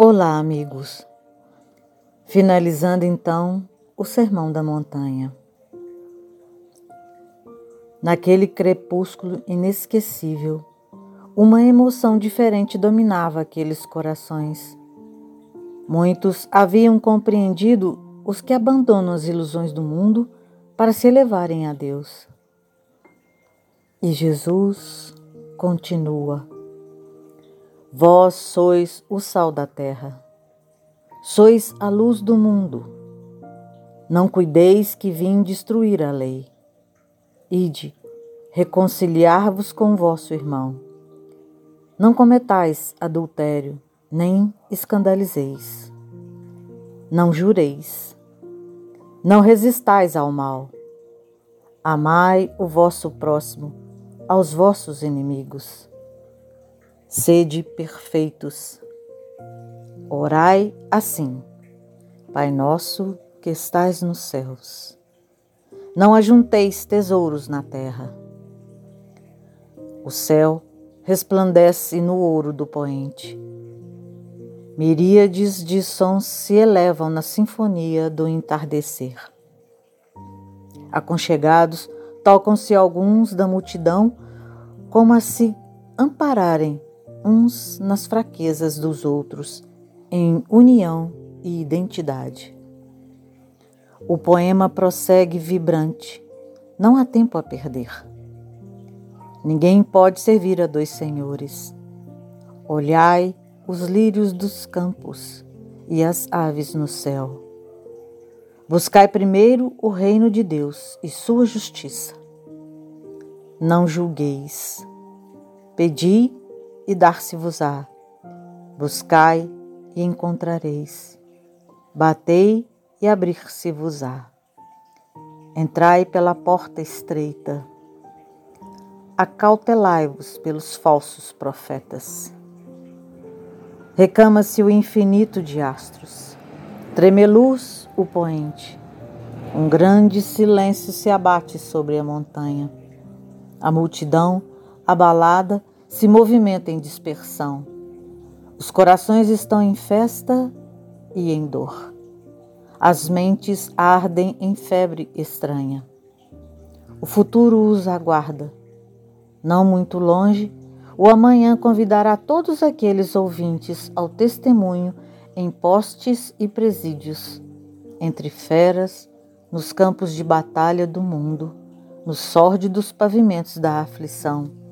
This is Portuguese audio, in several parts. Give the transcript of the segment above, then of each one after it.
Olá, amigos. Finalizando então o Sermão da Montanha. Naquele crepúsculo inesquecível, uma emoção diferente dominava aqueles corações. Muitos haviam compreendido os que abandonam as ilusões do mundo para se elevarem a Deus. E Jesus continua Vós sois o sal da terra, sois a luz do mundo. Não cuideis que vim destruir a lei. Ide, reconciliar-vos com vosso irmão. Não cometais adultério, nem escandalizeis. Não jureis. Não resistais ao mal. Amai o vosso próximo, aos vossos inimigos Sede perfeitos. Orai assim: Pai nosso que estais nos céus. Não ajunteis tesouros na terra. O céu resplandece no ouro do poente. Miríades de sons se elevam na sinfonia do entardecer. Aconchegados, tocam-se alguns da multidão como a se ampararem uns nas fraquezas dos outros, em união e identidade. O poema prossegue vibrante, não há tempo a perder. Ninguém pode servir a dois senhores. Olhai os lírios dos campos e as aves no céu. Buscai primeiro o reino de Deus e sua justiça. Não julgueis. Pedi e dar-se-vos-á. Buscai e encontrareis. Batei e abrir-se-vos-á. Entrai pela porta estreita. Acautelai-vos pelos falsos profetas. Recama-se o infinito de astros. Tremeluz o poente. Um grande silêncio se abate sobre a montanha. A multidão, abalada, se movimenta em dispersão. Os corações estão em festa e em dor. As mentes ardem em febre estranha. O futuro os aguarda. Não muito longe, o amanhã convidará todos aqueles ouvintes ao testemunho em postes e presídios, entre feras, nos campos de batalha do mundo, nos sórdidos pavimentos da aflição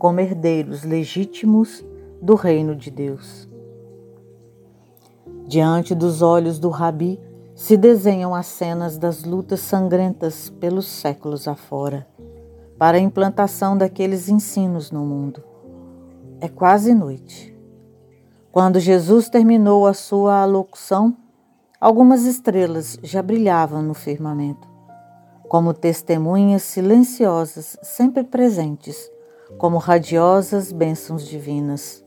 como herdeiros legítimos do reino de Deus. Diante dos olhos do Rabi se desenham as cenas das lutas sangrentas pelos séculos afora, para a implantação daqueles ensinos no mundo. É quase noite. Quando Jesus terminou a sua alocução, algumas estrelas já brilhavam no firmamento, como testemunhas silenciosas sempre presentes como radiosas bênçãos divinas.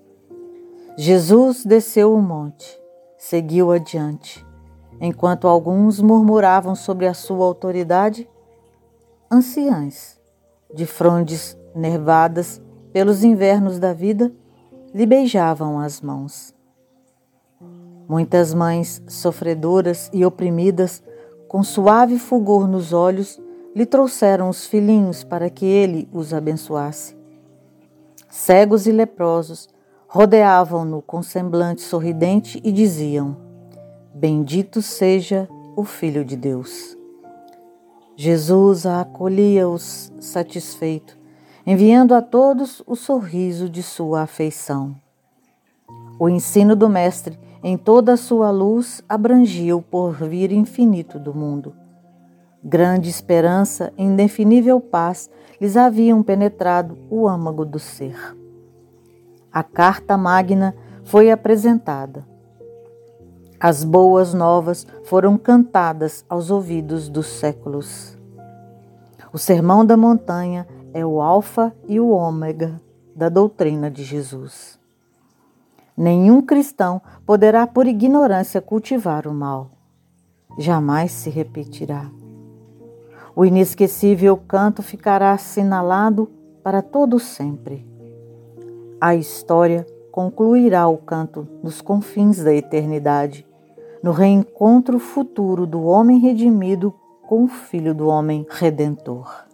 Jesus desceu o monte, seguiu adiante, enquanto alguns murmuravam sobre a sua autoridade. Anciãs, de frondes nervadas pelos invernos da vida, lhe beijavam as mãos. Muitas mães sofredoras e oprimidas, com suave fulgor nos olhos, lhe trouxeram os filhinhos para que ele os abençoasse. Cegos e leprosos rodeavam-no com semblante sorridente e diziam: Bendito seja o Filho de Deus. Jesus acolhia-os satisfeito, enviando a todos o sorriso de sua afeição. O ensino do Mestre, em toda a sua luz, abrangia o porvir infinito do mundo. Grande esperança e indefinível paz lhes haviam penetrado o âmago do ser. A carta magna foi apresentada. As boas novas foram cantadas aos ouvidos dos séculos. O Sermão da Montanha é o Alfa e o Ômega da doutrina de Jesus. Nenhum cristão poderá, por ignorância, cultivar o mal. Jamais se repetirá. O inesquecível canto ficará assinalado para todo sempre. A história concluirá o canto nos confins da eternidade, no reencontro futuro do homem redimido com o Filho do Homem Redentor.